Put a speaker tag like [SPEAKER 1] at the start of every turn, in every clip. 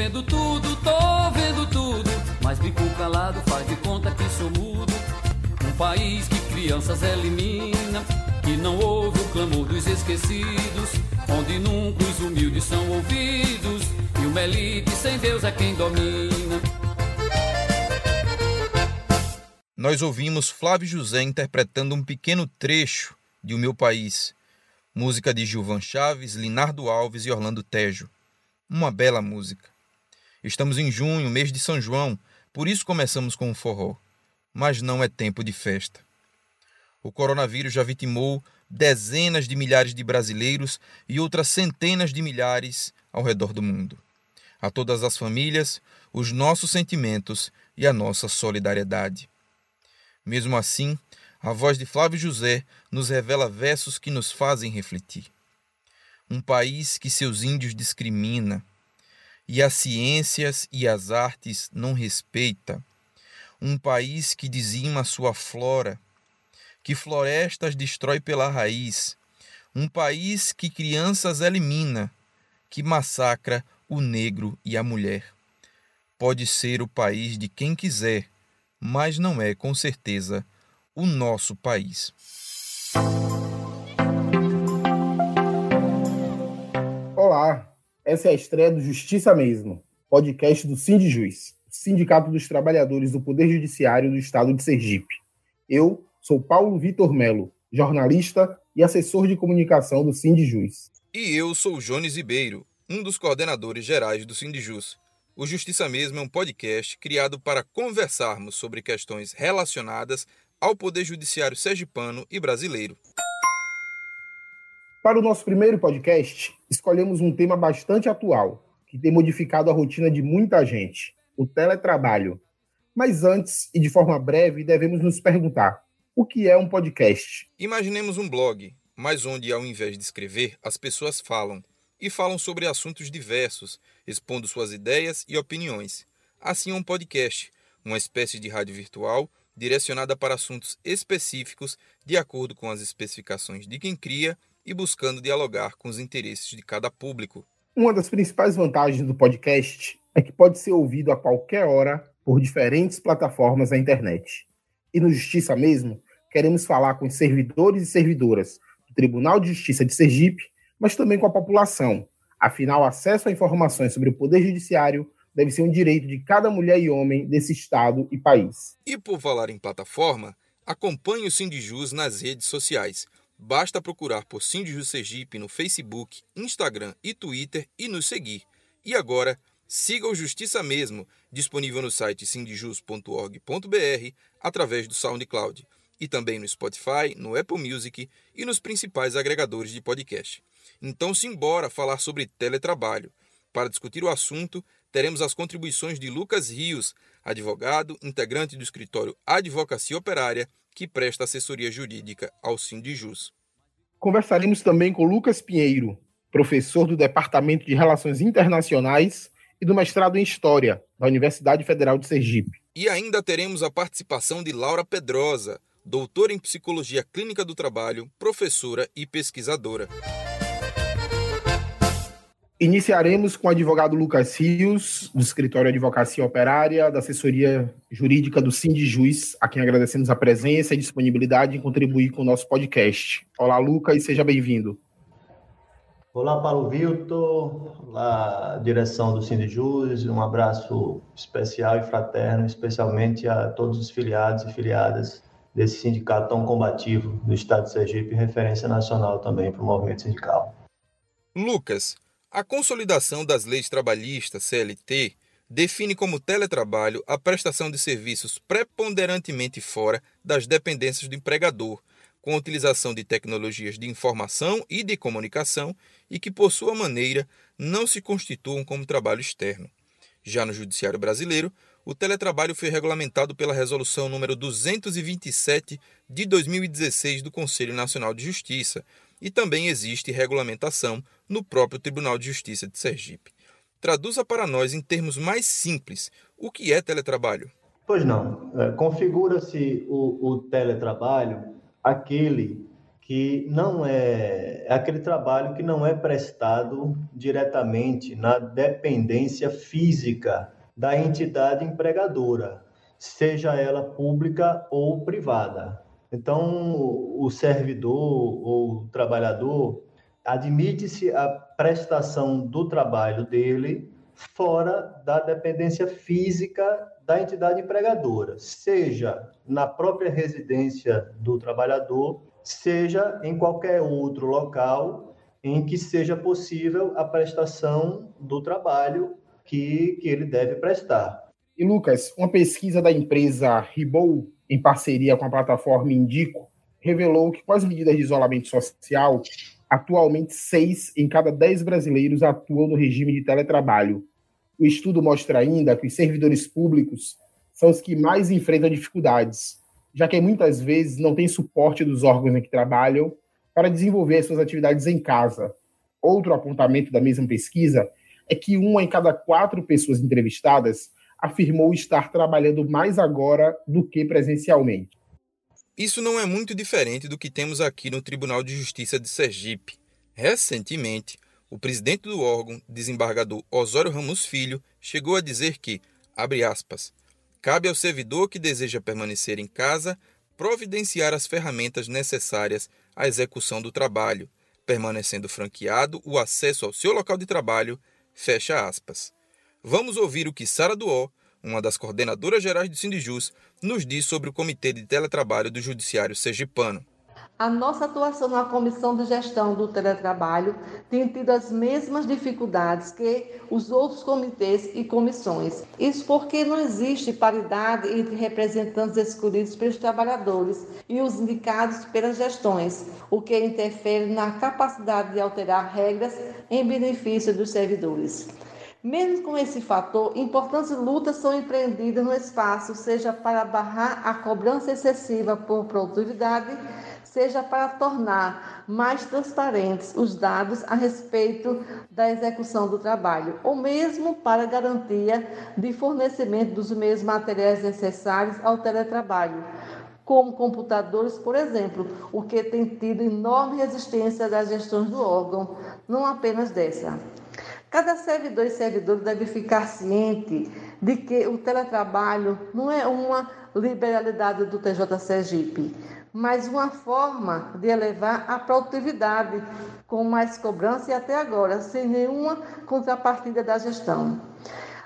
[SPEAKER 1] vendo tudo, tô vendo tudo. Mas bico calado faz de conta que sou mudo. Um país que crianças elimina, que não ouve o clamor dos esquecidos. Onde nunca os humildes são ouvidos. E uma elite sem Deus é quem domina.
[SPEAKER 2] Nós ouvimos Flávio José interpretando um pequeno trecho de O Meu País, música de Gilvan Chaves, Linardo Alves e Orlando Tejo. Uma bela música. Estamos em junho, mês de São João, por isso começamos com o forró. Mas não é tempo de festa. O coronavírus já vitimou dezenas de milhares de brasileiros e outras centenas de milhares ao redor do mundo. A todas as famílias, os nossos sentimentos e a nossa solidariedade. Mesmo assim, a voz de Flávio José nos revela versos que nos fazem refletir. Um país que seus índios discrimina, e as ciências e as artes não respeita. Um país que dizima sua flora, que florestas destrói pela raiz. Um país que crianças elimina, que massacra o negro e a mulher. Pode ser o país de quem quiser, mas não é com certeza o nosso país.
[SPEAKER 3] Olá, essa é a estreia do Justiça Mesmo, podcast do Sindjuiz, Sindicato dos Trabalhadores do Poder Judiciário do Estado de Sergipe. Eu sou Paulo Vitor Melo, jornalista e assessor de comunicação do Sindjuiz.
[SPEAKER 2] E eu sou Jones Ribeiro, um dos coordenadores gerais do Sindjus. O Justiça Mesmo é um podcast criado para conversarmos sobre questões relacionadas ao Poder Judiciário sergipano e brasileiro.
[SPEAKER 3] Para o nosso primeiro podcast, escolhemos um tema bastante atual, que tem modificado a rotina de muita gente: o teletrabalho. Mas antes, e de forma breve, devemos nos perguntar: o que é um podcast?
[SPEAKER 2] Imaginemos um blog, mas onde, ao invés de escrever, as pessoas falam. E falam sobre assuntos diversos, expondo suas ideias e opiniões. Assim é um podcast, uma espécie de rádio virtual direcionada para assuntos específicos de acordo com as especificações de quem cria e buscando dialogar com os interesses de cada público.
[SPEAKER 3] Uma das principais vantagens do podcast é que pode ser ouvido a qualquer hora por diferentes plataformas da internet. E no Justiça mesmo, queremos falar com os servidores e servidoras do Tribunal de Justiça de Sergipe, mas também com a população. Afinal, acesso a informações sobre o Poder Judiciário deve ser um direito de cada mulher e homem desse Estado e país.
[SPEAKER 2] E por falar em plataforma, acompanhe o Sindijus nas redes sociais. Basta procurar por Sindijus Sergipe no Facebook, Instagram e Twitter e nos seguir. E agora, siga o Justiça Mesmo, disponível no site sindijus.org.br através do SoundCloud e também no Spotify, no Apple Music e nos principais agregadores de podcast. Então, simbora falar sobre teletrabalho. Para discutir o assunto, teremos as contribuições de Lucas Rios, advogado, integrante do escritório Advocacia Operária, que presta assessoria jurídica ao Sindijus.
[SPEAKER 3] Conversaremos também com Lucas Pinheiro, professor do Departamento de Relações Internacionais e do mestrado em História da Universidade Federal de Sergipe.
[SPEAKER 2] E ainda teremos a participação de Laura Pedrosa, doutora em Psicologia Clínica do Trabalho, professora e pesquisadora.
[SPEAKER 3] Iniciaremos com o advogado Lucas Rios, do escritório Advocacia Operária, da assessoria jurídica do Juiz, a quem agradecemos a presença e disponibilidade em contribuir com o nosso podcast. Olá, Lucas, e seja bem-vindo.
[SPEAKER 4] Olá, Paulo Viltor, olá, direção do Juiz, um abraço especial e fraterno, especialmente a todos os filiados e filiadas desse sindicato tão combativo do Estado de Sergipe, referência nacional também para o movimento sindical.
[SPEAKER 2] Lucas, a consolidação das leis trabalhistas, CLT, define como teletrabalho a prestação de serviços preponderantemente fora das dependências do empregador, com utilização de tecnologias de informação e de comunicação e que, por sua maneira, não se constituam como trabalho externo. Já no Judiciário Brasileiro, o teletrabalho foi regulamentado pela Resolução número 227 de 2016 do Conselho Nacional de Justiça, e também existe regulamentação no próprio Tribunal de Justiça de Sergipe. Traduza para nós em termos mais simples o que é teletrabalho.
[SPEAKER 4] Pois não. É, Configura-se o, o teletrabalho aquele que não é, é aquele trabalho que não é prestado diretamente na dependência física da entidade empregadora, seja ela pública ou privada. Então, o servidor ou o trabalhador admite-se a prestação do trabalho dele fora da dependência física da entidade empregadora, seja na própria residência do trabalhador, seja em qualquer outro local em que seja possível a prestação do trabalho que, que ele deve prestar.
[SPEAKER 3] E Lucas, uma pesquisa da empresa Ribou, em parceria com a plataforma Indico, revelou que com as medidas de isolamento social, atualmente seis em cada dez brasileiros atuam no regime de teletrabalho, o estudo mostra ainda que os servidores públicos são os que mais enfrentam dificuldades, já que muitas vezes não têm suporte dos órgãos em que trabalham para desenvolver suas atividades em casa. Outro apontamento da mesma pesquisa é que uma em cada quatro pessoas entrevistadas afirmou estar trabalhando mais agora do que presencialmente.
[SPEAKER 2] Isso não é muito diferente do que temos aqui no Tribunal de Justiça de Sergipe. Recentemente, o presidente do órgão, desembargador Osório Ramos Filho, chegou a dizer que, abre aspas, cabe ao servidor que deseja permanecer em casa providenciar as ferramentas necessárias à execução do trabalho, permanecendo franqueado o acesso ao seu local de trabalho, fecha aspas. Vamos ouvir o que Sara Duó, uma das coordenadoras gerais do Sindijus, nos diz sobre o Comitê de Teletrabalho do Judiciário Sergipano.
[SPEAKER 5] A nossa atuação na comissão de gestão do teletrabalho tem tido as mesmas dificuldades que os outros comitês e comissões. Isso porque não existe paridade entre representantes escolhidos pelos trabalhadores e os indicados pelas gestões, o que interfere na capacidade de alterar regras em benefício dos servidores. Mesmo com esse fator, importantes lutas são empreendidas no espaço, seja para barrar a cobrança excessiva por produtividade, seja para tornar mais transparentes os dados a respeito da execução do trabalho, ou mesmo para garantia de fornecimento dos meios materiais necessários ao teletrabalho, como computadores, por exemplo, o que tem tido enorme resistência das gestões do órgão, não apenas dessa. Cada servidor e servidora deve ficar ciente de que o teletrabalho não é uma liberalidade do TJ Sergipe, mas uma forma de elevar a produtividade com mais cobrança e até agora sem nenhuma contrapartida da gestão.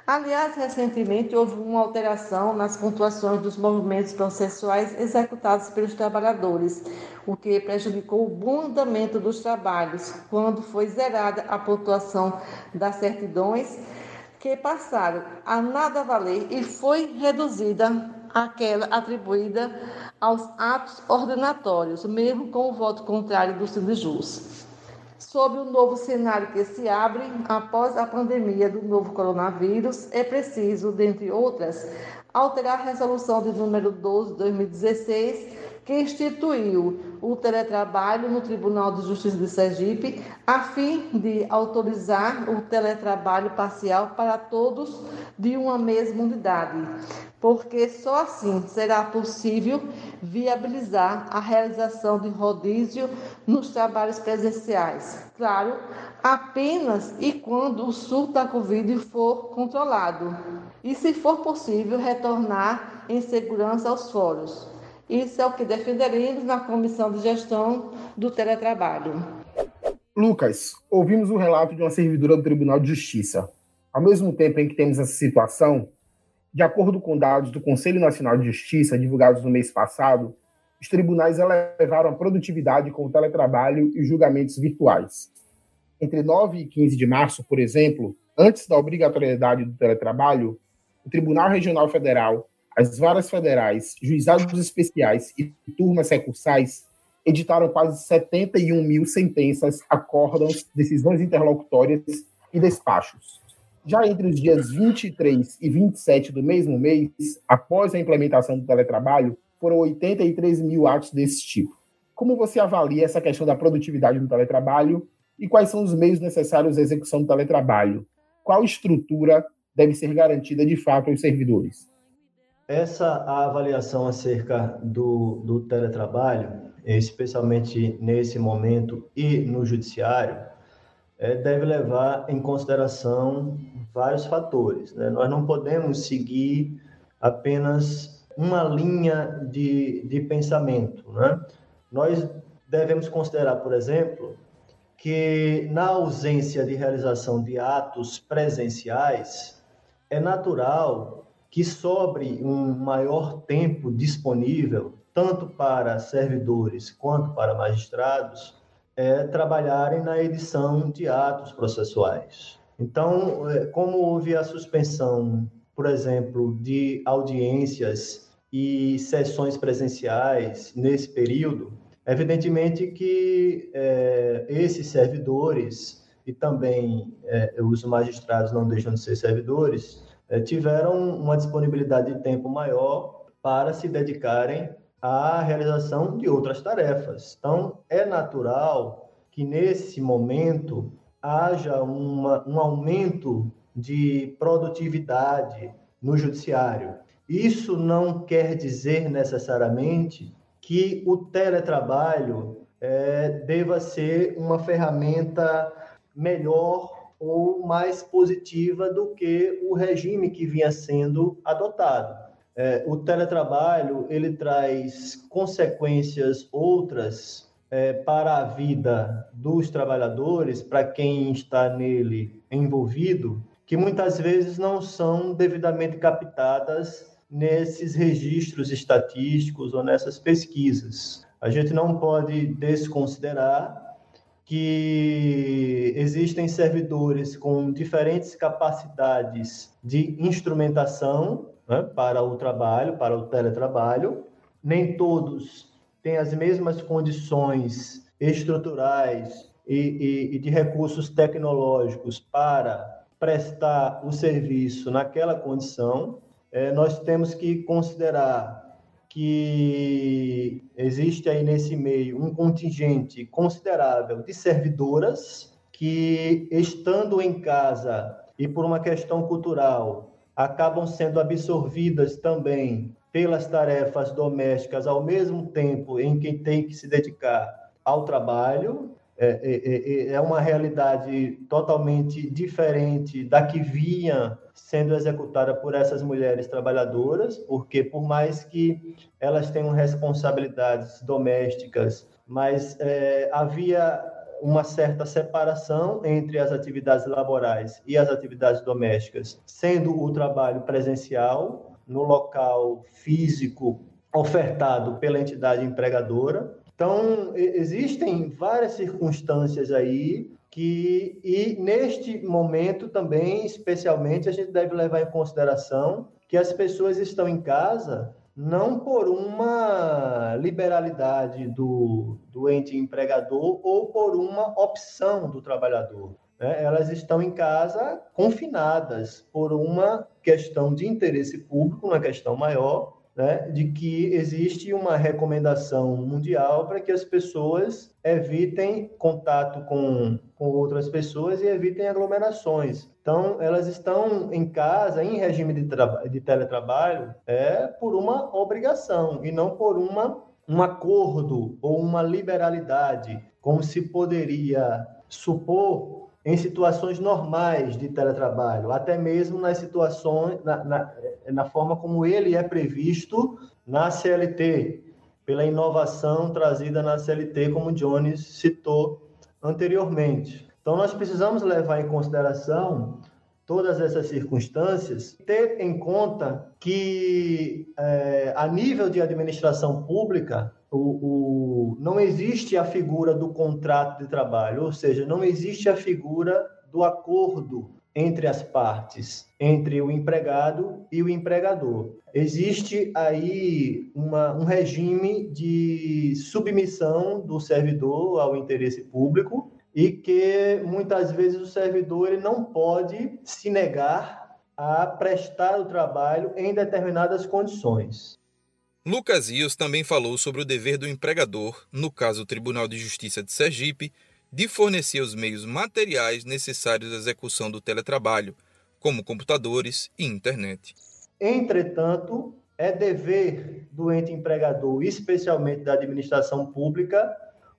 [SPEAKER 5] Aliás, recentemente houve uma alteração nas pontuações dos movimentos processuais executados pelos trabalhadores, o que prejudicou o bom andamento dos trabalhos, quando foi zerada a pontuação das certidões que passaram a nada valer e foi reduzida aquela atribuída aos atos ordenatórios, mesmo com o voto contrário do Sindijus. Sobre o novo cenário que se abre após a pandemia do novo coronavírus, é preciso, dentre outras, alterar a resolução de número 12 de 2016 que instituiu o teletrabalho no Tribunal de Justiça de Sergipe, a fim de autorizar o teletrabalho parcial para todos de uma mesma unidade, porque só assim será possível viabilizar a realização de rodízio nos trabalhos presenciais. Claro, apenas e quando o surto da Covid for controlado. E, se for possível, retornar em segurança aos fóruns. Isso é o que defenderemos na comissão de gestão do teletrabalho.
[SPEAKER 3] Lucas, ouvimos o relato de uma servidora do Tribunal de Justiça. Ao mesmo tempo em que temos essa situação, de acordo com dados do Conselho Nacional de Justiça divulgados no mês passado, os tribunais elevaram a produtividade com o teletrabalho e julgamentos virtuais. Entre 9 e 15 de março, por exemplo, antes da obrigatoriedade do teletrabalho, o Tribunal Regional Federal as varas federais, juizados especiais e turmas recursais editaram quase 71 mil sentenças, acórdãos, decisões interlocutórias e despachos. Já entre os dias 23 e 27 do mesmo mês, após a implementação do teletrabalho, foram 83 mil atos desse tipo. Como você avalia essa questão da produtividade no teletrabalho e quais são os meios necessários à execução do teletrabalho? Qual estrutura deve ser garantida de fato aos servidores?
[SPEAKER 4] Essa avaliação acerca do, do teletrabalho, especialmente nesse momento e no judiciário, é, deve levar em consideração vários fatores. Né? Nós não podemos seguir apenas uma linha de, de pensamento. Né? Nós devemos considerar, por exemplo, que na ausência de realização de atos presenciais, é natural que sobre um maior tempo disponível, tanto para servidores quanto para magistrados, é, trabalharem na edição de atos processuais. Então, é, como houve a suspensão, por exemplo, de audiências e sessões presenciais nesse período, evidentemente que é, esses servidores e também é, os magistrados não deixam de ser servidores tiveram uma disponibilidade de tempo maior para se dedicarem a realização de outras tarefas. Então, é natural que nesse momento haja uma, um aumento de produtividade no judiciário. Isso não quer dizer necessariamente que o teletrabalho é, deva ser uma ferramenta melhor ou mais positiva do que o regime que vinha sendo adotado. É, o teletrabalho ele traz consequências outras é, para a vida dos trabalhadores, para quem está nele envolvido, que muitas vezes não são devidamente captadas nesses registros estatísticos ou nessas pesquisas. A gente não pode desconsiderar que existem servidores com diferentes capacidades de instrumentação né, para o trabalho, para o teletrabalho. Nem todos têm as mesmas condições estruturais e, e, e de recursos tecnológicos para prestar o serviço naquela condição. É, nós temos que considerar que existe aí nesse meio um contingente considerável de servidoras que, estando em casa e por uma questão cultural, acabam sendo absorvidas também pelas tarefas domésticas ao mesmo tempo em que tem que se dedicar ao trabalho. É, é, é, é uma realidade totalmente diferente da que vinha sendo executada por essas mulheres trabalhadoras, porque por mais que elas tenham responsabilidades domésticas, mas é, havia uma certa separação entre as atividades laborais e as atividades domésticas, sendo o trabalho presencial no local físico ofertado pela entidade empregadora. Então, existem várias circunstâncias aí que e neste momento também, especialmente, a gente deve levar em consideração que as pessoas estão em casa não por uma liberalidade do, do ente empregador ou por uma opção do trabalhador. Né? Elas estão em casa confinadas por uma questão de interesse público, uma questão maior, né, de que existe uma recomendação mundial para que as pessoas evitem contato com, com outras pessoas e evitem aglomerações. Então, elas estão em casa, em regime de, de teletrabalho, é por uma obrigação e não por uma, um acordo ou uma liberalidade, como se poderia supor em situações normais de teletrabalho, até mesmo nas situações, na, na, na, forma como ele é previsto na CLT, pela inovação trazida na CLT, como o Jones citou anteriormente. Então, nós precisamos levar em consideração todas essas circunstâncias, ter em conta que, é, a nível de administração pública, o, o, não existe a figura do contrato de trabalho, ou seja, não existe a figura do acordo entre as partes, entre o empregado e o empregador. Existe aí uma, um regime de submissão do servidor ao interesse público e que muitas vezes o servidor ele não pode se negar a prestar o trabalho em determinadas condições.
[SPEAKER 2] Lucas Rios também falou sobre o dever do empregador, no caso o Tribunal de Justiça de Sergipe, de fornecer os meios materiais necessários à execução do teletrabalho, como computadores e internet.
[SPEAKER 4] Entretanto, é dever do ente empregador, especialmente da administração pública,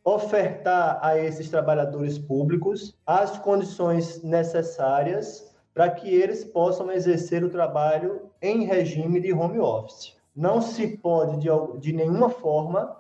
[SPEAKER 4] ofertar a esses trabalhadores públicos as condições necessárias para que eles possam exercer o trabalho em regime de home office. Não se pode, de, de nenhuma forma,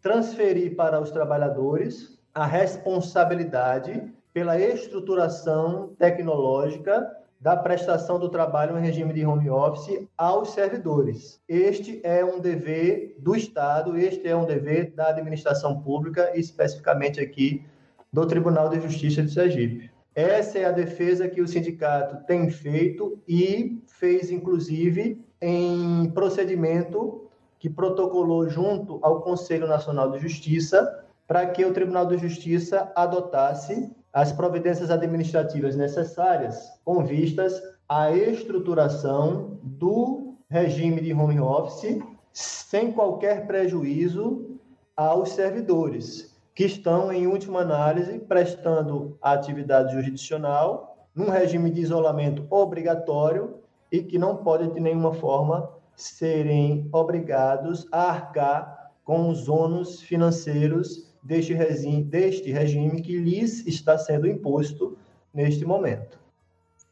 [SPEAKER 4] transferir para os trabalhadores a responsabilidade pela estruturação tecnológica da prestação do trabalho em regime de home office aos servidores. Este é um dever do Estado, este é um dever da administração pública, especificamente aqui do Tribunal de Justiça de Sergipe. Essa é a defesa que o sindicato tem feito e fez, inclusive, em procedimento que protocolou junto ao Conselho Nacional de Justiça para que o Tribunal de Justiça adotasse as providências administrativas necessárias com vistas à estruturação do regime de home office sem qualquer prejuízo aos servidores, que estão, em última análise, prestando a atividade jurisdicional num regime de isolamento obrigatório e que não podem, de nenhuma forma, serem obrigados a arcar com os ônus financeiros deste regime, deste regime que lhes está sendo imposto neste momento.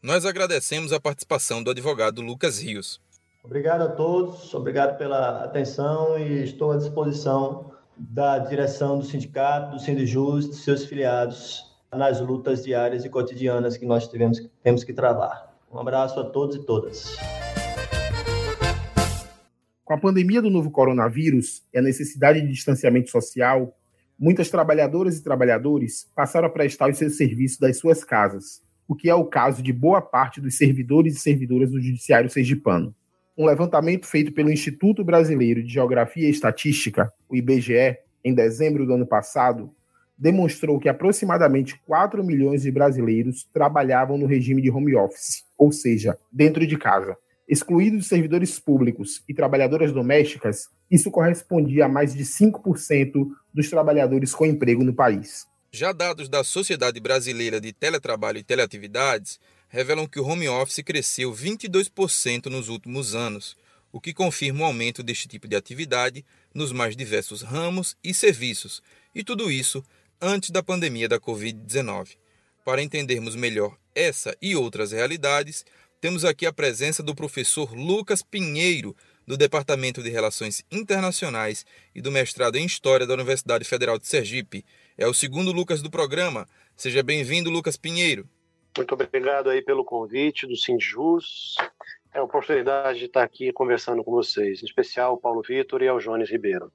[SPEAKER 2] Nós agradecemos a participação do advogado Lucas Rios.
[SPEAKER 4] Obrigado a todos, obrigado pela atenção e estou à disposição da direção do sindicato, do de seus filiados nas lutas diárias e cotidianas que nós tivemos, temos que travar. Um abraço a todos e todas.
[SPEAKER 3] Com a pandemia do novo coronavírus e a necessidade de distanciamento social, muitas trabalhadoras e trabalhadores passaram a prestar os seus serviços das suas casas, o que é o caso de boa parte dos servidores e servidoras do Judiciário Sergipano. Um levantamento feito pelo Instituto Brasileiro de Geografia e Estatística, o IBGE, em dezembro do ano passado, demonstrou que aproximadamente 4 milhões de brasileiros trabalhavam no regime de home office, ou seja, dentro de casa. Excluídos servidores públicos e trabalhadoras domésticas, isso correspondia a mais de 5% dos trabalhadores com emprego no país.
[SPEAKER 2] Já dados da Sociedade Brasileira de Teletrabalho e Teleatividades revelam que o home office cresceu 22% nos últimos anos, o que confirma o aumento deste tipo de atividade nos mais diversos ramos e serviços, e tudo isso antes da pandemia da Covid-19. Para entendermos melhor essa e outras realidades, temos aqui a presença do professor Lucas Pinheiro, do Departamento de Relações Internacionais e do mestrado em História da Universidade Federal de Sergipe. É o segundo Lucas do programa. Seja bem-vindo, Lucas Pinheiro.
[SPEAKER 6] Muito obrigado aí pelo convite do Sindjus. É uma oportunidade de estar aqui conversando com vocês, em especial ao Paulo Vitor e ao Jones Ribeiro.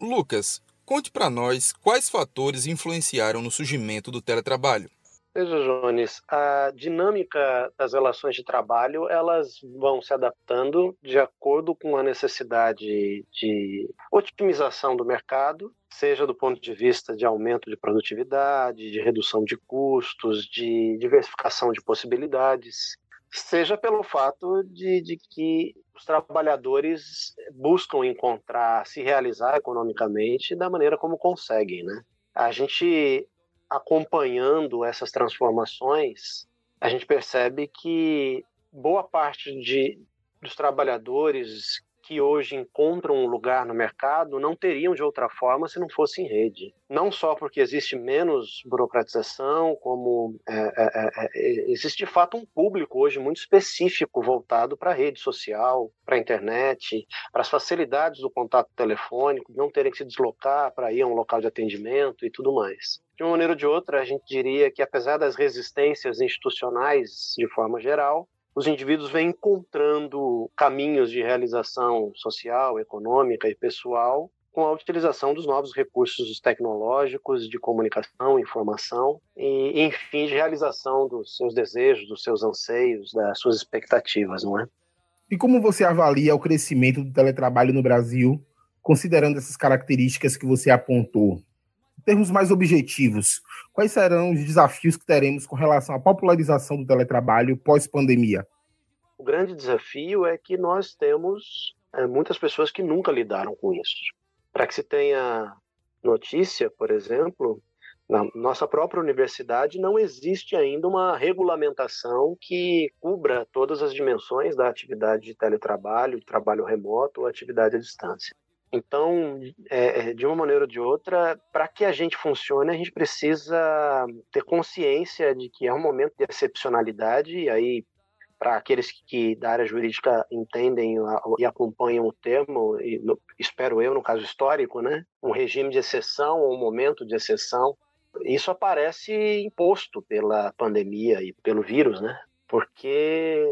[SPEAKER 2] Lucas, conte para nós quais fatores influenciaram no surgimento do teletrabalho.
[SPEAKER 6] Veja, Jones, a dinâmica das relações de trabalho elas vão se adaptando de acordo com a necessidade de otimização do mercado, seja do ponto de vista de aumento de produtividade, de redução de custos, de diversificação de possibilidades, seja pelo fato de, de que os trabalhadores buscam encontrar, se realizar economicamente da maneira como conseguem, né? A gente acompanhando essas transformações, a gente percebe que boa parte de, dos trabalhadores que hoje encontram um lugar no mercado não teriam de outra forma se não fosse em rede. Não só porque existe menos burocratização, como é, é, é, é existe de fato um público hoje muito específico voltado para a rede social, para a internet, para as facilidades do contato telefônico, não terem que se deslocar para ir a um local de atendimento e tudo mais. De uma maneira ou de outra, a gente diria que, apesar das resistências institucionais de forma geral, os indivíduos vêm encontrando caminhos de realização social, econômica e pessoal com a utilização dos novos recursos tecnológicos de comunicação, informação e, enfim, de realização dos seus desejos, dos seus anseios, das suas expectativas, não é?
[SPEAKER 3] E como você avalia o crescimento do teletrabalho no Brasil, considerando essas características que você apontou? Termos mais objetivos, quais serão os desafios que teremos com relação à popularização do teletrabalho pós-pandemia?
[SPEAKER 6] O grande desafio é que nós temos é, muitas pessoas que nunca lidaram com isso. Para que se tenha notícia, por exemplo, Na nossa própria universidade não existe ainda uma regulamentação que cubra todas as dimensões da atividade de teletrabalho, trabalho remoto ou atividade à distância. Então, é, é de uma maneira ou de outra, para que a gente funcione, a gente precisa ter consciência de que é um momento de excepcionalidade, e aí para aqueles que da área jurídica entendem e acompanham o termo, e no, espero eu, no caso histórico, né, um regime de exceção ou um momento de exceção, isso aparece imposto pela pandemia e pelo vírus, né? Porque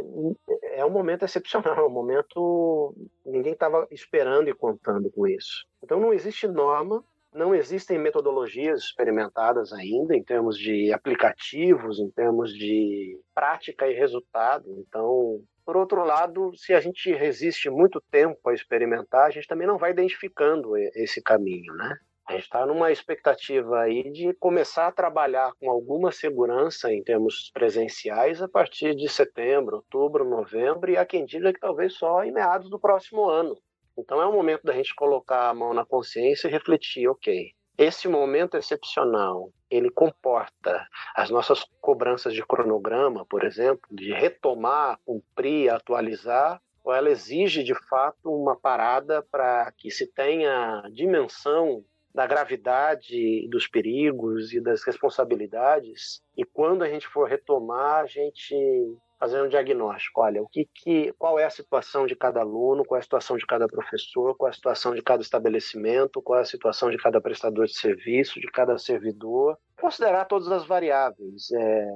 [SPEAKER 6] é um momento excepcional, é um momento ninguém estava esperando e contando com isso. Então não existe norma não existem metodologias experimentadas ainda em termos de aplicativos, em termos de prática e resultado. Então, por outro lado, se a gente resiste muito tempo a experimentar, a gente também não vai identificando esse caminho, né? A gente está numa expectativa aí de começar a trabalhar com alguma segurança em termos presenciais a partir de setembro, outubro, novembro, e há quem diga que talvez só em meados do próximo ano. Então é o momento da gente colocar a mão na consciência e refletir, ok, esse momento excepcional, ele comporta as nossas cobranças de cronograma, por exemplo, de retomar, cumprir, atualizar, ou ela exige de fato uma parada para que se tenha dimensão da gravidade dos perigos e das responsabilidades. E quando a gente for retomar, a gente fazer um diagnóstico. Olha, o que, que, qual é a situação de cada aluno, qual é a situação de cada professor, qual é a situação de cada estabelecimento, qual é a situação de cada prestador de serviço, de cada servidor. Considerar todas as variáveis. É,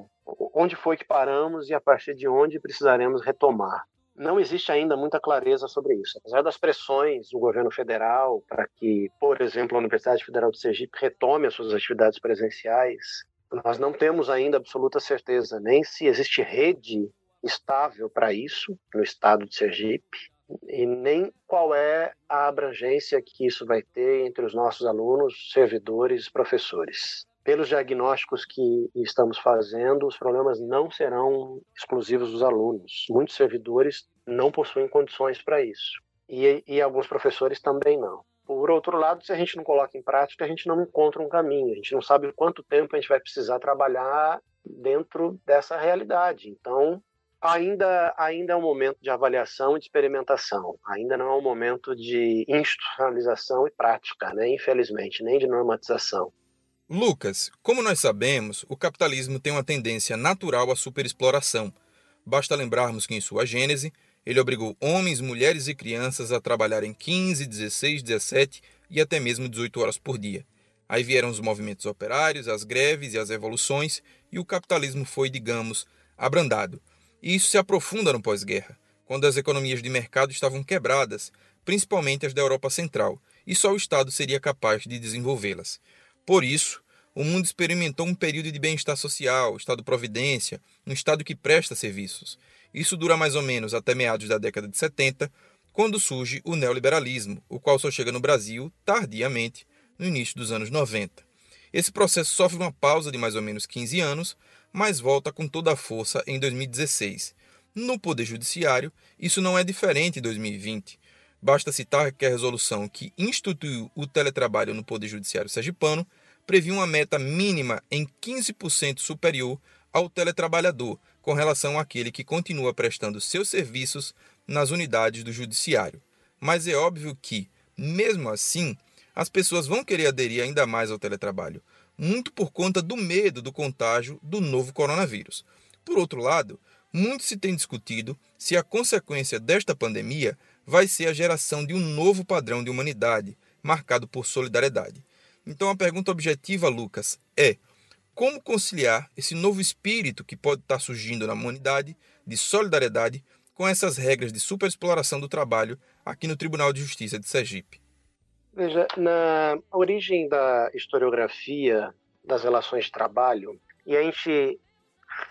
[SPEAKER 6] onde foi que paramos e a partir de onde precisaremos retomar. Não existe ainda muita clareza sobre isso. Apesar das pressões do governo federal para que, por exemplo, a Universidade Federal de Sergipe retome as suas atividades presenciais, nós não temos ainda absoluta certeza nem se existe rede estável para isso no estado de Sergipe e nem qual é a abrangência que isso vai ter entre os nossos alunos, servidores, professores. Pelos diagnósticos que estamos fazendo, os problemas não serão exclusivos dos alunos. Muitos servidores não possuem condições para isso. E, e alguns professores também não. Por outro lado, se a gente não coloca em prática, a gente não encontra um caminho, a gente não sabe quanto tempo a gente vai precisar trabalhar dentro dessa realidade. Então, ainda, ainda é um momento de avaliação e de experimentação, ainda não é um momento de institucionalização e prática, né? infelizmente, nem de normatização.
[SPEAKER 2] Lucas, como nós sabemos, o capitalismo tem uma tendência natural à superexploração. Basta lembrarmos que, em sua gênese, ele obrigou homens, mulheres e crianças a trabalharem 15, 16, 17 e até mesmo 18 horas por dia. Aí vieram os movimentos operários, as greves e as revoluções, e o capitalismo foi, digamos, abrandado. E isso se aprofunda no pós-guerra, quando as economias de mercado estavam quebradas, principalmente as da Europa Central, e só o Estado seria capaz de desenvolvê-las. Por isso, o mundo experimentou um período de bem-estar social, Estado-providência, um Estado que presta serviços. Isso dura mais ou menos até meados da década de 70, quando surge o neoliberalismo, o qual só chega no Brasil tardiamente, no início dos anos 90. Esse processo sofre uma pausa de mais ou menos 15 anos, mas volta com toda a força em 2016. No Poder Judiciário, isso não é diferente em 2020. Basta citar que a resolução que instituiu o teletrabalho no Poder Judiciário sergipano previa uma meta mínima em 15% superior ao teletrabalhador, com relação àquele que continua prestando seus serviços nas unidades do judiciário. Mas é óbvio que, mesmo assim, as pessoas vão querer aderir ainda mais ao teletrabalho, muito por conta do medo do contágio do novo coronavírus. Por outro lado, muito se tem discutido se a consequência desta pandemia vai ser a geração de um novo padrão de humanidade, marcado por solidariedade. Então a pergunta objetiva, Lucas, é: como conciliar esse novo espírito que pode estar surgindo na humanidade de solidariedade com essas regras de superexploração do trabalho aqui no Tribunal de Justiça de Sergipe?
[SPEAKER 6] Veja, na origem da historiografia das relações de trabalho, e a gente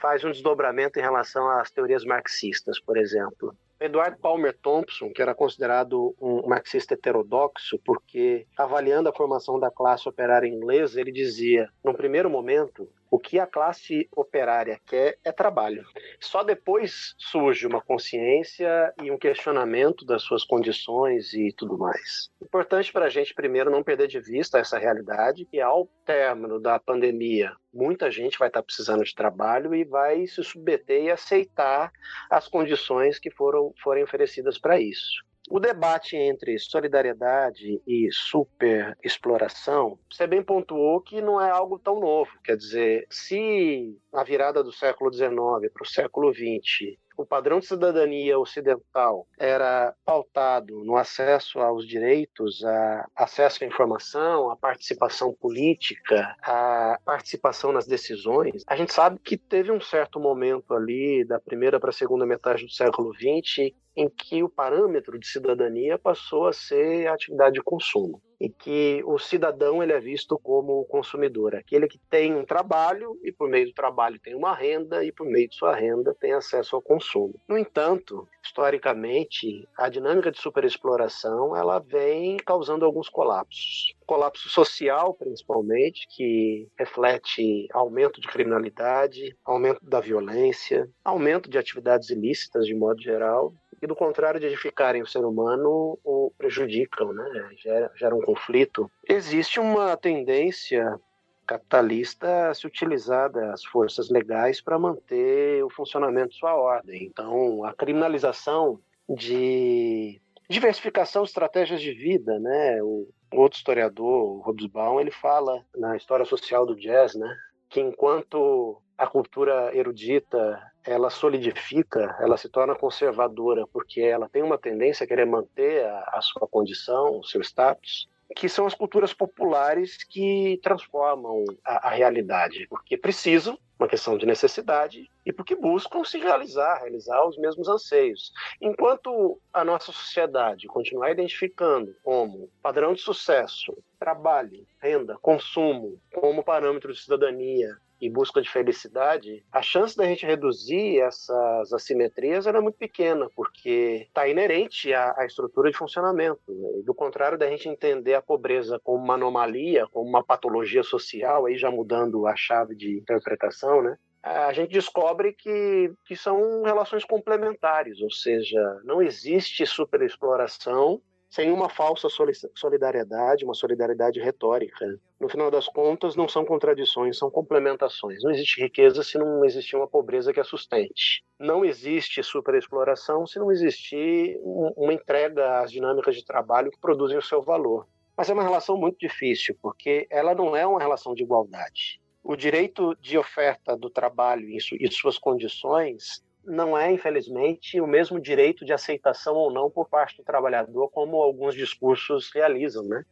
[SPEAKER 6] faz um desdobramento em relação às teorias marxistas, por exemplo. Edward Palmer Thompson, que era considerado um marxista heterodoxo, porque avaliando a formação da classe operária inglesa, ele dizia, num primeiro momento, O que a classe operária quer é trabalho. Só depois surge uma consciência e um questionamento das suas condições e tudo mais. Importante para a gente, primeiro, não perder de vista essa realidade, que ao término da pandemia, muita gente vai estar precisando de trabalho e vai se submeter e aceitar as condições que foram forem oferecidas para isso. O debate entre solidariedade e superexploração, você bem pontuou que não é algo tão novo. Quer dizer, se na virada do século XIX para o século XX o padrão de cidadania ocidental era pautado no acesso aos direitos, a acesso à informação, à participação política, à participação nas decisões, a gente sabe que teve um certo momento ali, da primeira para a segunda metade do século XX, em que o parâmetro de cidadania passou a ser a atividade de consumo em que o cidadão ele é visto como consumidor, aquele que tem um trabalho e por meio do trabalho tem uma renda e por meio de sua renda tem acesso ao consumo. No entanto, historicamente, a dinâmica de superexploração ela vem causando alguns colapsos. Colapso social, principalmente, que reflete aumento de criminalidade, aumento da violência, aumento de atividades ilícitas de modo geral, e do contrário de edificarem o ser humano, o prejudicam, né? Gera, gera um conflito. Existe uma tendência capitalista a se utilizar das forças legais para manter o funcionamento de sua ordem. Então, a criminalização de diversificação de estratégias de vida, né? O outro historiador, o Hobsbawm, ele fala na história social do jazz, né? Que enquanto a cultura erudita ela solidifica, ela se torna conservadora, porque ela tem uma tendência a querer manter a, a sua condição, o seu status, que são as culturas populares que transformam a, a, realidade, porque precisam, uma questão de necessidade, e porque buscam se realizar, realizar os mesmos anseios. Enquanto a nossa sociedade continuar identificando como padrão de sucesso, trabalho, renda, consumo, como parâmetro de cidadania, em busca de felicidade, a chance da gente reduzir essas assimetrias era muito pequena, porque está inerente à, à, estrutura de funcionamento. Né? Do contrário da gente entender a pobreza como uma anomalia, como uma patologia social, aí já mudando a chave de interpretação, né? a gente descobre que, que são relações complementares, ou seja, não existe superexploração sem uma falsa solidariedade, uma solidariedade retórica. No final das contas, não são contradições, são complementações. Não existe riqueza se não existir uma pobreza que a sustente. Não existe superexploração se não existir uma entrega às dinâmicas de trabalho que produzem o seu valor. Mas é uma relação muito difícil, porque ela não é uma relação de igualdade. O direito de oferta do trabalho e suas condições não é, infelizmente, o mesmo direito de aceitação ou não por parte do trabalhador, como alguns discursos realizam, né?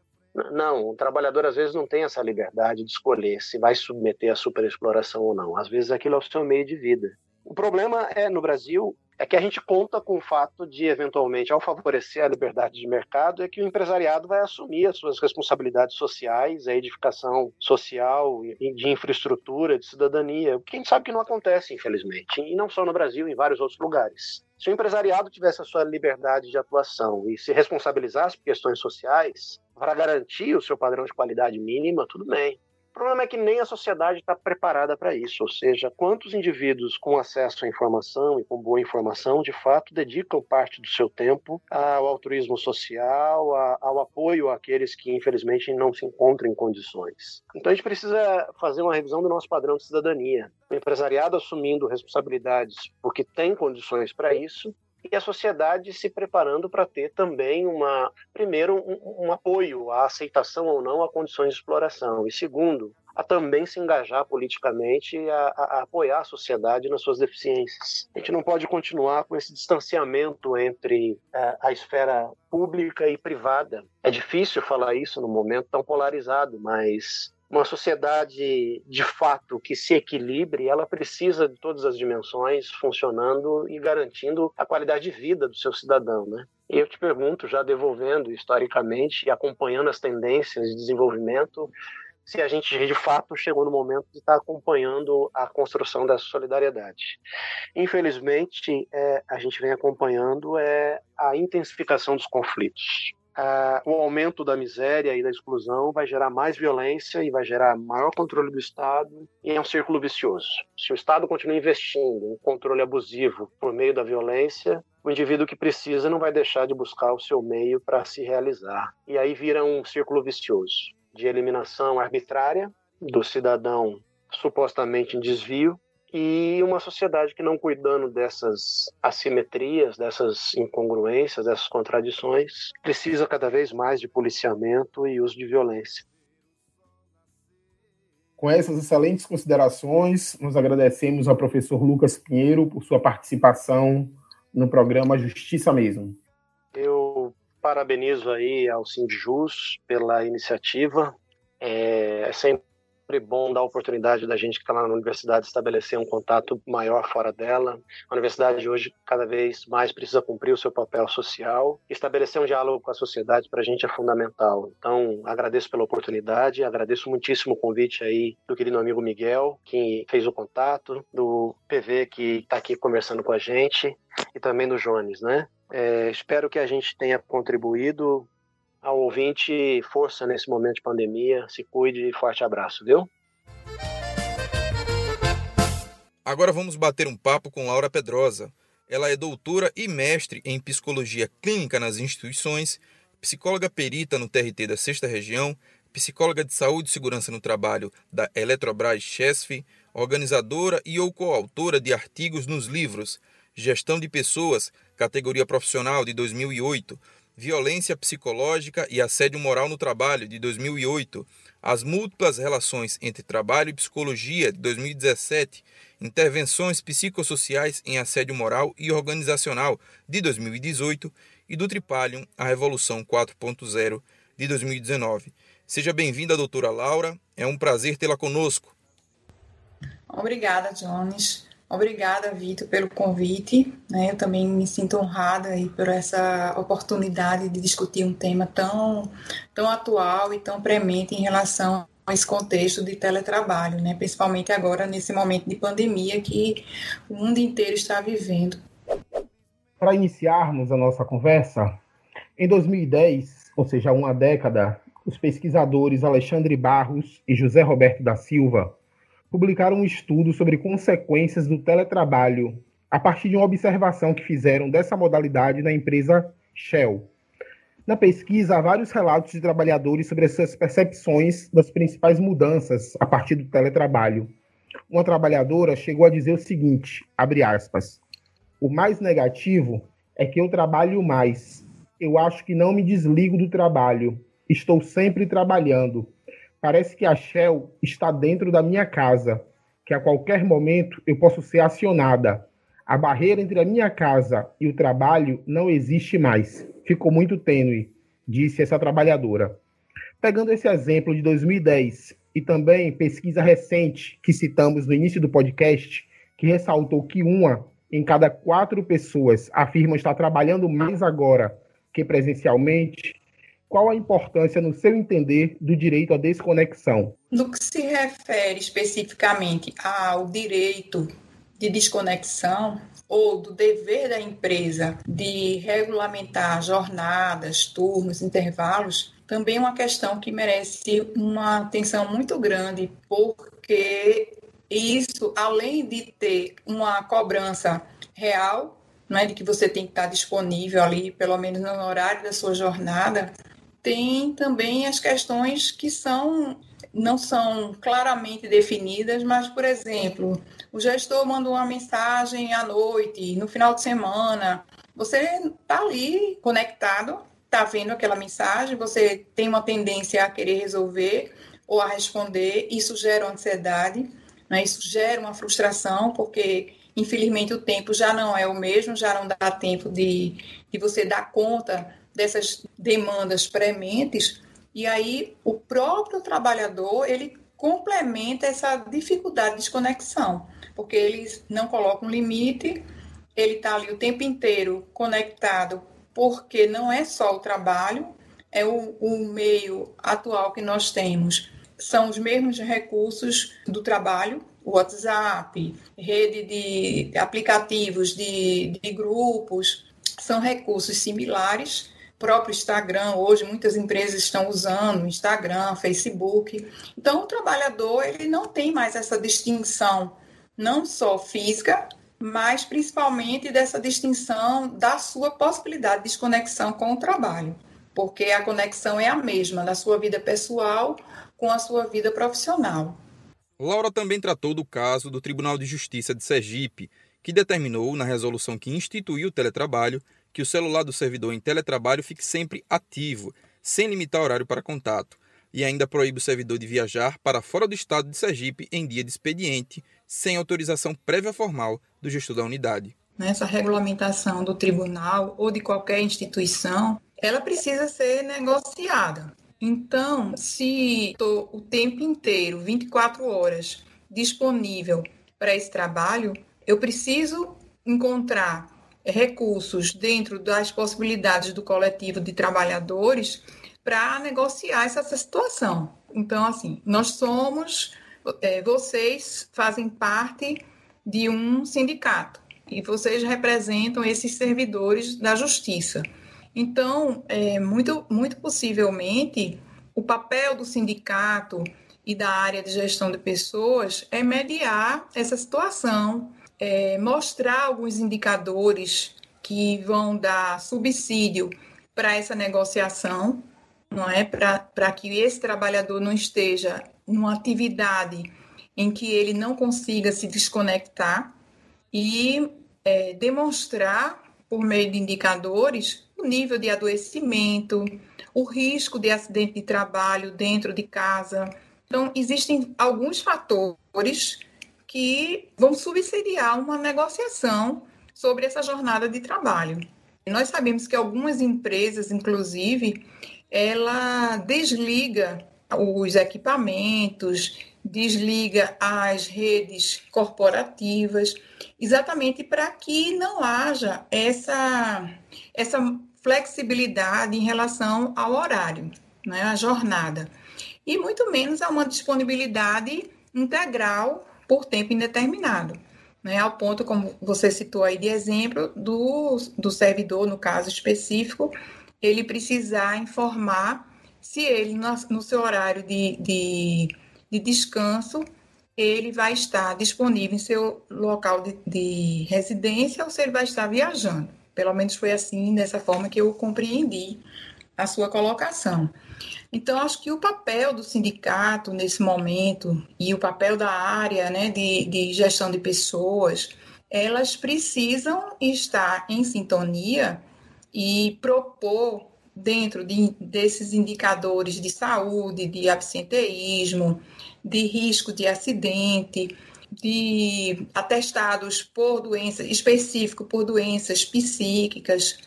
[SPEAKER 6] Não, o trabalhador às vezes não tem essa liberdade de escolher se vai submeter à superexploração ou não. Às vezes aquilo é o seu meio de vida. O problema é, no Brasil, é que a gente conta com o fato de, eventualmente, ao favorecer a liberdade de mercado, é que o empresariado vai assumir as suas responsabilidades sociais, a edificação social, de infraestrutura, de cidadania, o que a gente sabe que não acontece, infelizmente, e não só no Brasil, em vários outros lugares. Se o empresariado tivesse a sua liberdade de atuação e se responsabilizasse por questões sociais, para garantir o seu padrão de qualidade mínima, tudo bem. O problema é que nem a sociedade está preparada para isso, ou seja, quantos indivíduos com acesso à informação e com boa informação, de fato, dedicam parte do seu tempo ao altruísmo social, ao apoio àqueles que, infelizmente, não se encontram em condições. Então, a gente precisa fazer uma revisão do nosso padrão de cidadania. O empresariado assumindo responsabilidades porque tem condições para isso, e a sociedade se preparando para ter também uma, primeiro, um, um, apoio à aceitação ou não a condições de exploração, e segundo, a também se engajar politicamente e a, a, a apoiar a sociedade nas suas deficiências. A gente não pode continuar com esse distanciamento entre a, é, a esfera pública e privada. É difícil falar isso num momento tão polarizado, mas uma sociedade de fato que se equilibre, ela precisa de todas as dimensões funcionando e garantindo a qualidade de vida do seu cidadão, né? E eu te pergunto, já devolvendo historicamente e acompanhando as tendências de desenvolvimento, se a gente de fato chegou no momento de estar acompanhando a construção dessa solidariedade. Infelizmente, é, a gente vem acompanhando é, a intensificação dos conflitos o aumento da miséria e da exclusão vai gerar mais violência e vai gerar maior controle do Estado e é um círculo vicioso. Se o Estado continua investindo em controle abusivo por meio da violência, o indivíduo que precisa não vai deixar de buscar o seu meio para se realizar. E aí vira um círculo vicioso de eliminação arbitrária do cidadão supostamente em desvio e uma sociedade que não cuidando dessas assimetrias, dessas incongruências, dessas contradições, precisa cada vez mais de policiamento e uso de violência.
[SPEAKER 3] Com essas excelentes considerações, nós agradecemos ao professor Lucas Pinheiro por sua participação no programa Justiça Mesmo.
[SPEAKER 6] Eu parabenizo aí ao Sindjus pela iniciativa. É, é sempre bom dar a oportunidade da gente que está lá na universidade estabelecer um contato maior fora dela. A universidade hoje cada vez mais precisa cumprir o seu papel social. Estabelecer um diálogo com a sociedade para a gente é fundamental. Então, agradeço pela oportunidade, agradeço muitíssimo o convite aí do querido amigo Miguel, que fez o contato, do PV que está aqui conversando com a gente e também do Jones, né? É, espero que a gente tenha contribuído ao ouvinte força nesse momento de pandemia. Se cuide e forte abraço, viu?
[SPEAKER 2] Agora vamos bater um papo com Laura Pedrosa. Ela é doutora e mestre em psicologia clínica nas instituições, psicóloga perita no TRT da Sexta Região, psicóloga de saúde e segurança no trabalho da Eletrobras Chesf, organizadora e ou coautora de artigos nos livros Gestão de Pessoas, categoria profissional de 2008, Violência Psicológica e Assédio Moral no Trabalho, de 2008, As Múltiplas Relações entre Trabalho e Psicologia, de 2017, Intervenções Psicossociais em Assédio Moral e Organizacional, de 2018, e do Tripalium, A Revolução 4.0, de 2019. Seja bem-vinda, doutora Laura, é um prazer tê-la conosco.
[SPEAKER 7] Obrigada, Jones. Obrigada, Vitor, pelo convite. Né? Eu também me sinto honrada por essa oportunidade de discutir um tema tão, tão atual e tão premente em relação a esse contexto de teletrabalho, né? principalmente agora nesse momento de pandemia que o mundo inteiro está vivendo.
[SPEAKER 3] Para iniciarmos a nossa conversa, em 2010, ou seja, uma década, os pesquisadores Alexandre Barros e José Roberto da Silva publicaram um estudo sobre consequências do teletrabalho a partir de uma observação que fizeram dessa modalidade na empresa Shell. Na pesquisa, há vários relatos de trabalhadores sobre as suas percepções das principais mudanças a partir do teletrabalho. Uma trabalhadora chegou a dizer o seguinte, aspas, o mais negativo é que eu trabalho mais. Eu acho que não me desligo do trabalho. Estou sempre trabalhando. Parece que a Shell está dentro da minha casa, que a qualquer momento eu posso ser acionada. A barreira entre a minha casa e o trabalho não existe mais. Ficou muito tênue, disse essa trabalhadora. Pegando esse exemplo de 2010 e também pesquisa recente que citamos no início do podcast, que ressaltou que uma em cada quatro pessoas afirma estar trabalhando mais agora que presencialmente, qual a importância, no seu entender, do direito à desconexão?
[SPEAKER 7] No que se refere especificamente ao direito de desconexão ou do dever da empresa de regulamentar jornadas, turnos, intervalos, também é uma questão que merece uma atenção muito grande, porque isso, além de ter uma cobrança real, não é de que você tem que estar disponível ali, pelo menos no horário da sua jornada, tem também as questões que são não são claramente definidas, mas, por exemplo, o gestor manda uma mensagem à noite, no final de semana, você está ali conectado, está vendo aquela mensagem, você tem uma tendência a querer resolver ou a responder, isso gera ansiedade, né? isso gera uma frustração, porque infelizmente o tempo já não é o mesmo, já não dá tempo de, de você dar conta dessas demandas prementes, e aí o próprio trabalhador, ele complementa essa dificuldade de desconexão, porque eles não colocam limite, ele está ali o tempo inteiro conectado, porque não é só o trabalho, é o, o meio atual que nós temos, são os mesmos recursos do trabalho, WhatsApp, rede de aplicativos de, de grupos, são recursos similares próprio Instagram, hoje muitas empresas estão usando Instagram, Facebook. Então, o trabalhador ele não tem mais essa distinção, não só física, mas principalmente dessa distinção da sua possibilidade de desconexão com o trabalho, porque a conexão é a mesma da sua vida pessoal com a sua vida profissional.
[SPEAKER 2] Laura também tratou do caso do Tribunal de Justiça de Sergipe, que determinou, na resolução que instituiu o teletrabalho, que o celular do servidor em teletrabalho fique sempre ativo, sem limitar horário para contato, e ainda proíbe o servidor de viajar para fora do estado de Sergipe em dia de expediente, sem autorização prévia formal do gestor da unidade.
[SPEAKER 7] Essa regulamentação do tribunal ou de qualquer instituição, ela precisa ser negociada. Então, se estou o tempo inteiro, 24 horas, disponível para esse trabalho, eu preciso encontrar recursos dentro das possibilidades do coletivo de trabalhadores para negociar essa, essa, situação. Então, assim, nós somos, é, vocês fazem parte de um sindicato e vocês representam esses servidores da justiça. Então, é, muito, muito possivelmente, o papel do sindicato e da área de gestão de pessoas é mediar essa situação, é, mostrar alguns indicadores que vão dar subsídio para essa negociação, não é? Para que esse trabalhador não esteja numa atividade em que ele não consiga se desconectar e é, demonstrar, por meio de indicadores, o nível de adoecimento, o risco de acidente de trabalho dentro de casa. Então, existem alguns fatores que vão subsidiar uma negociação sobre essa jornada de trabalho. Nós sabemos que algumas empresas, inclusive, ela desliga os equipamentos, desliga as redes corporativas, exatamente para que não haja essa, essa flexibilidade em relação ao horário, né, à jornada, e muito menos a uma disponibilidade integral por tempo indeterminado. Né, ao ponto, como você citou aí de exemplo, do, do servidor, no caso específico, ele precisar informar se ele, no, no seu horário de, de de descanso, ele vai estar disponível em seu local de, de residência ou se ele vai estar viajando. Pelo menos foi assim, dessa forma que eu compreendi a sua colocação. Então, acho que o papel do sindicato nesse momento e o papel da área né, de, de gestão de pessoas, elas precisam estar em sintonia e propor dentro de, desses indicadores de saúde, de absenteísmo, de risco de acidente, de atestados por doenças específico por doenças psíquicas,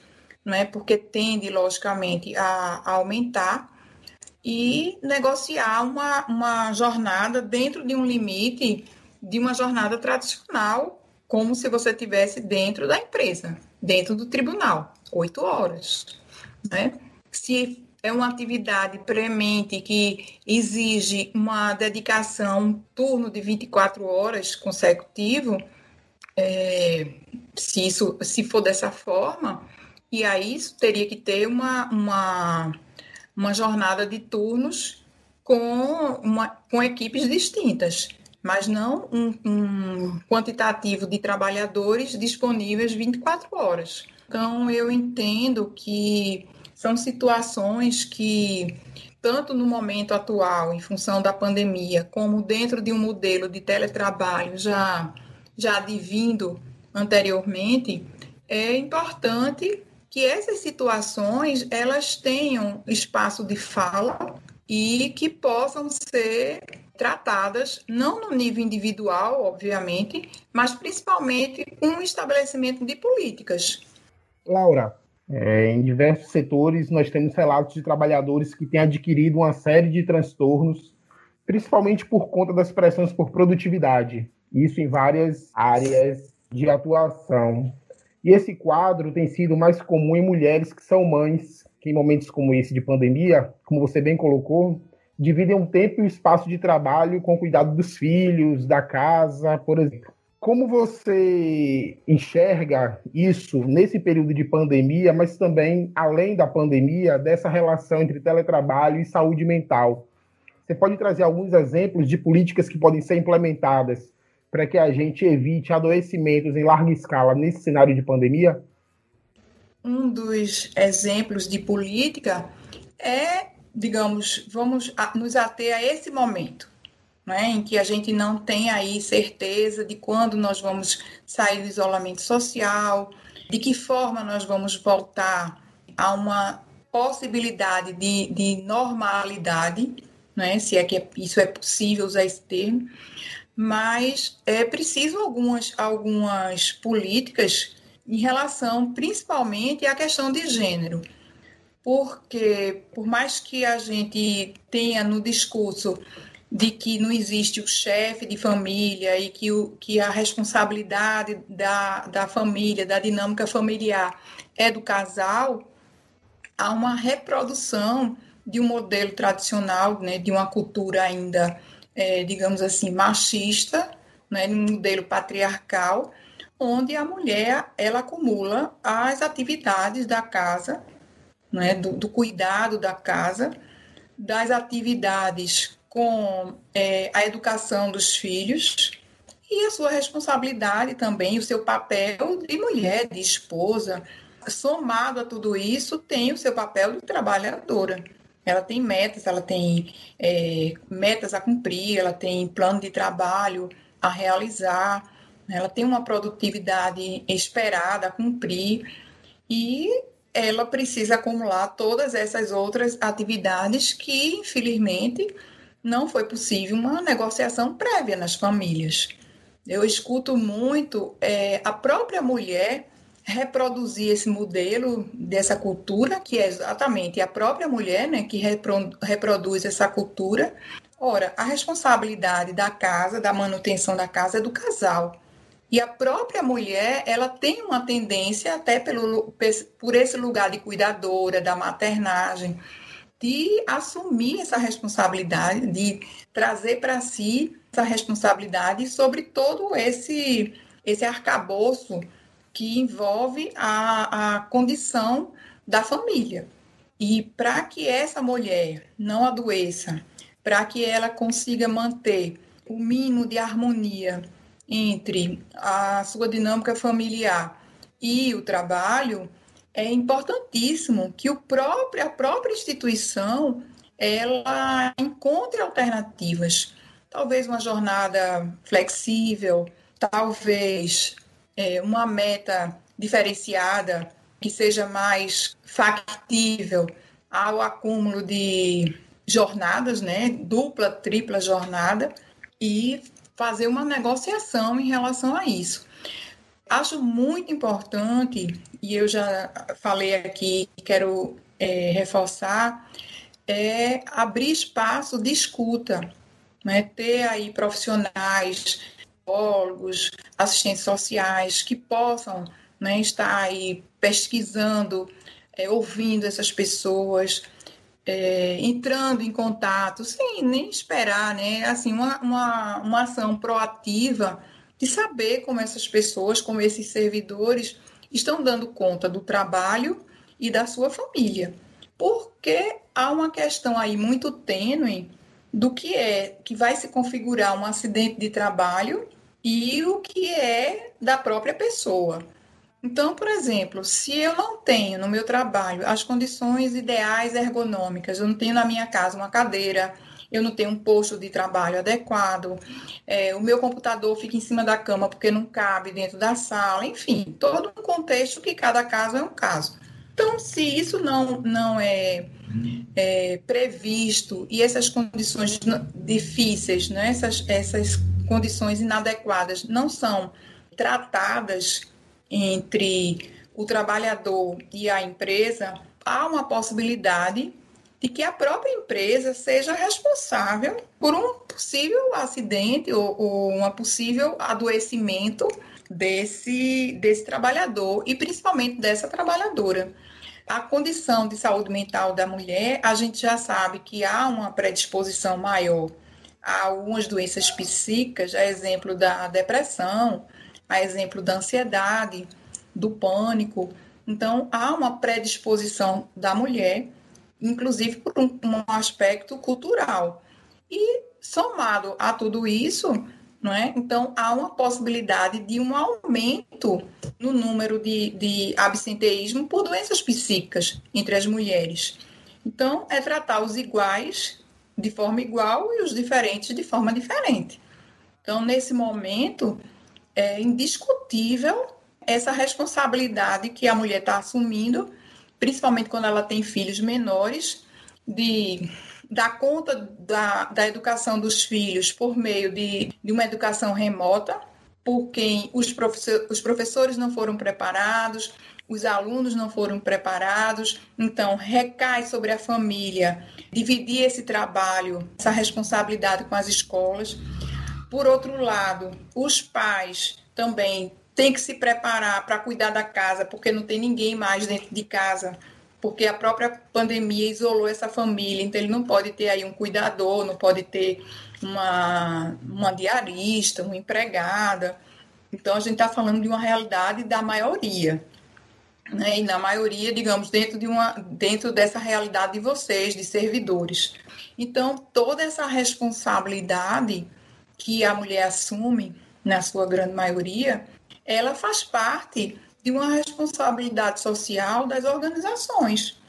[SPEAKER 7] não é? Porque tende logicamente a, a aumentar e negociar uma, uma jornada dentro de um limite de uma jornada tradicional, como se você tivesse dentro da empresa, dentro do tribunal, oito horas né? Se é uma atividade premente que exige uma dedicação, um turno de 24 horas consecutivo, é, se isso se for dessa forma, e aí isso teria que ter uma, uma, uma jornada de turnos com, uma, com equipes distintas, mas não um, um quantitativo de trabalhadores disponíveis 24 horas. Então, eu entendo que são situações que, tanto no momento atual, em função da pandemia, como dentro de um modelo de teletrabalho já, já advindo anteriormente, é importante que essas situações elas tenham espaço de fala e que possam ser tratadas não no nível individual, obviamente, mas principalmente com o estabelecimento de políticas
[SPEAKER 3] Laura, é, em diversos setores nós temos relatos de trabalhadores que têm adquirido uma série de transtornos, principalmente por conta das pressões por produtividade, isso em várias áreas de atuação. E esse quadro tem sido mais comum em mulheres que são mães, que em momentos como esse de pandemia, como você bem colocou, dividem um tempo e o espaço de trabalho com o cuidado dos filhos, da casa, por exemplo. Como você enxerga isso nesse período de pandemia, mas também além da pandemia, dessa relação entre teletrabalho e saúde mental? Você pode trazer alguns exemplos de políticas que podem ser implementadas para que a gente evite adoecimentos em larga escala nesse cenário de pandemia?
[SPEAKER 7] Um dos exemplos de política é, digamos, vamos nos ater a esse momento né, em que a gente não tem aí certeza de quando nós vamos sair do isolamento social, de que forma nós vamos voltar a uma possibilidade de, de normalidade, né, se é que é, isso é possível usar esse termo, mas é preciso algumas, algumas políticas em relação principalmente à questão de gênero. Porque, por mais que a gente tenha no discurso de que não existe o chefe de família e que, o, que a responsabilidade da, da família, da dinâmica familiar é do casal, há uma reprodução de um modelo tradicional, né, de uma cultura ainda, é, digamos assim, machista, né, um modelo patriarcal, onde a mulher ela acumula as atividades da casa, né, do, do cuidado da casa, das atividades com é, a educação dos filhos e a sua responsabilidade também, o seu papel de mulher, de esposa. Somado a tudo isso, tem o seu papel de trabalhadora. Ela tem metas, ela tem é, metas a cumprir, ela tem plano de trabalho a realizar, ela tem uma produtividade esperada a cumprir e ela precisa acumular todas essas outras atividades que, infelizmente, não foi possível uma negociação prévia nas famílias. Eu escuto muito é, a própria mulher reproduzir esse modelo dessa cultura, que é exatamente a própria mulher né, que repro reproduz essa cultura. Ora, a responsabilidade da casa, da manutenção da casa é do casal. E a própria mulher, ela tem uma tendência, até pelo, por esse lugar de cuidadora, da maternagem, de assumir essa responsabilidade, de trazer para si essa responsabilidade sobre todo esse, esse arcabouço que envolve a, a condição da família. E para que essa mulher não adoeça, para que ela consiga manter o mínimo de harmonia entre a sua dinâmica familiar e o trabalho, é importantíssimo que o próprio, a própria instituição ela encontre alternativas. Talvez uma jornada flexível, talvez é, uma meta diferenciada que seja mais factível ao acúmulo de jornadas, né, dupla, tripla jornada, e fazer uma negociação em relação a isso. Acho muito importante, e eu já falei aqui, quero é, reforçar, é abrir espaço de escuta, né? ter aí profissionais, psicólogos, assistentes sociais que possam né, estar aí pesquisando, é, ouvindo essas pessoas, é, entrando em contato, sem nem esperar, né? Assim, uma, uma, uma ação proativa de saber como essas pessoas, como esses servidores estão dando conta do trabalho e da sua família. Porque há uma questão aí muito tênue do que é que vai se configurar um acidente de trabalho e o que é da própria pessoa. Então, por exemplo, se eu não tenho no meu trabalho as condições ideais ergonômicas, eu não tenho na minha casa uma cadeira, eu não tenho um posto de trabalho adequado, é, o meu computador fica em cima da cama porque não cabe dentro da sala, enfim, todo um contexto que cada caso é um caso. Então, se isso não, não é, é previsto e essas condições difíceis, né, essas, essas condições inadequadas não são tratadas entre o trabalhador e a empresa, há uma possibilidade de que a própria empresa seja responsável por um possível acidente ou, ou um possível adoecimento desse, desse trabalhador e principalmente dessa trabalhadora. A condição de saúde mental da mulher, a gente já sabe que há uma predisposição maior a algumas doenças psíquicas, a exemplo da depressão, a exemplo da ansiedade, do pânico. Então, há uma predisposição da mulher, inclusive por um, aspecto cultural. E, somado a tudo isso, não é? Então, há uma possibilidade de um aumento no número de, de absenteísmo por doenças psíquicas entre as mulheres. Então, é tratar os iguais de forma igual e os diferentes de forma diferente. Então, nesse momento, é indiscutível essa responsabilidade que a mulher está assumindo, principalmente quando ela tem filhos menores, de dar conta da, da educação dos filhos por meio de, de uma educação remota, por quem os, professor, os professores não foram preparados, os alunos não foram preparados, então recai sobre a família dividir esse trabalho, essa responsabilidade com as escolas. Por outro lado, os pais também têm que se preparar para cuidar da casa, porque não tem ninguém mais dentro de casa, porque a própria pandemia isolou essa família, então ele não pode ter aí um cuidador, não pode ter uma, uma diarista, uma empregada. Então a gente está falando de uma realidade da maioria né, e na maioria, digamos, dentro, de uma, dentro dessa realidade de vocês, de servidores. Então, toda essa responsabilidade que a mulher assume, na sua grande maioria, ela faz parte de uma responsabilidade social das organizações.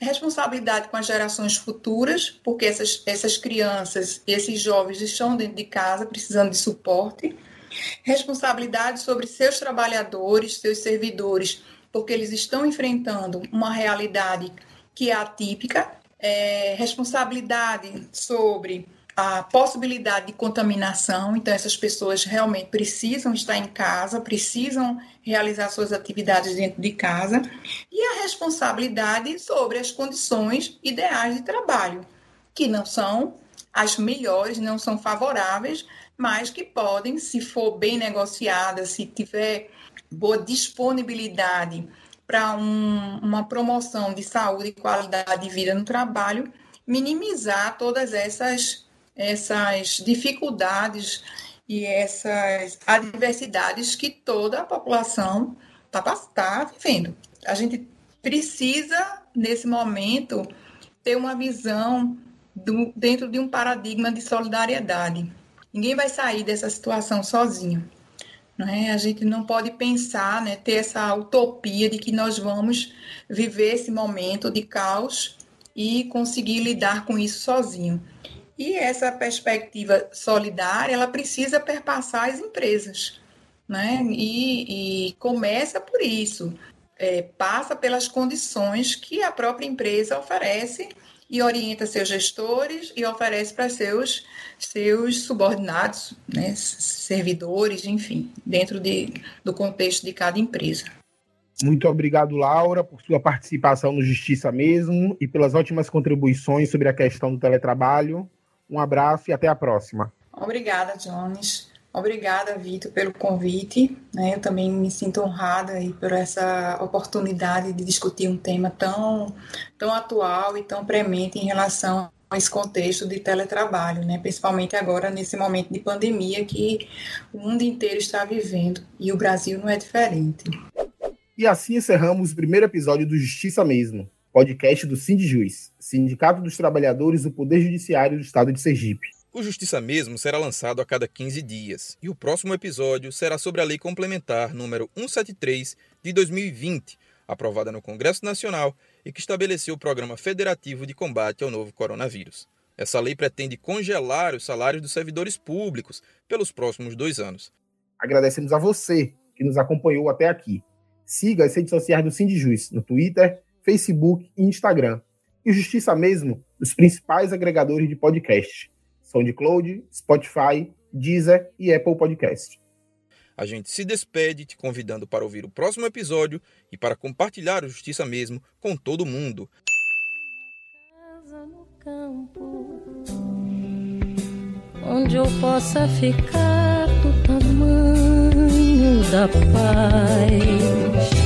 [SPEAKER 7] Responsabilidade com as gerações futuras, porque essas, essas crianças, esses jovens estão dentro de casa precisando de suporte. Responsabilidade sobre seus trabalhadores, seus servidores, porque eles estão enfrentando uma realidade que é atípica, é, responsabilidade sobre a possibilidade de contaminação, então essas pessoas realmente precisam estar em casa, precisam realizar suas atividades dentro de casa, e a responsabilidade sobre as condições ideais de trabalho, que não são as melhores, não são favoráveis, mas que podem, se for bem negociada, se tiver boa disponibilidade para um, uma promoção de saúde e qualidade de vida no trabalho, minimizar todas essas, essas dificuldades e essas adversidades que toda a população está tá vivendo. A gente precisa, nesse momento, ter uma visão do, dentro de um paradigma de solidariedade. Ninguém vai sair dessa situação sozinho. Né? A gente não pode pensar, né, ter essa utopia de que nós vamos viver esse momento de caos e conseguir lidar com isso sozinho. E essa perspectiva solidária, ela precisa perpassar as empresas, né? E, e começa por isso, é, passa pelas condições que a própria empresa oferece e orienta seus gestores e oferece para seus, seus subordinados, né, servidores, enfim, dentro de, do contexto de cada empresa.
[SPEAKER 3] Muito obrigado, Laura, por sua participação no Justiça Mesmo e pelas ótimas contribuições sobre a questão do teletrabalho. Um abraço e até a próxima.
[SPEAKER 7] Obrigada, Jones. Obrigada, Vitor, pelo convite. Né? Eu também me sinto honrada por essa oportunidade de discutir um tema tão, tão atual e tão premente em relação a esse contexto de teletrabalho, né? principalmente agora nesse momento de pandemia que o mundo inteiro está vivendo e o Brasil não é diferente.
[SPEAKER 3] E assim encerramos o primeiro episódio do Justiça Mesmo, podcast do Sindjuiz, Sindicato dos Trabalhadores do Poder Judiciário do Estado de Sergipe.
[SPEAKER 2] O Justiça Mesmo será lançado a cada 15 dias e o próximo episódio será sobre a Lei Complementar número 173 de 2020, aprovada no Congresso Nacional e que estabeleceu o Programa Federativo de Combate ao Novo Coronavírus. Essa lei pretende congelar os salários dos servidores públicos pelos próximos dois anos.
[SPEAKER 3] Agradecemos a você que nos acompanhou até aqui. Siga as redes sociais do Sindjuiz no Twitter, Facebook e Instagram. E Justiça Mesmo nos principais agregadores de podcast. SoundCloud, Spotify, Deezer e Apple Podcast.
[SPEAKER 2] A gente se despede te convidando para ouvir o próximo episódio e para compartilhar o Justiça Mesmo com todo mundo. Casa no campo,
[SPEAKER 8] onde eu possa ficar do tamanho da paz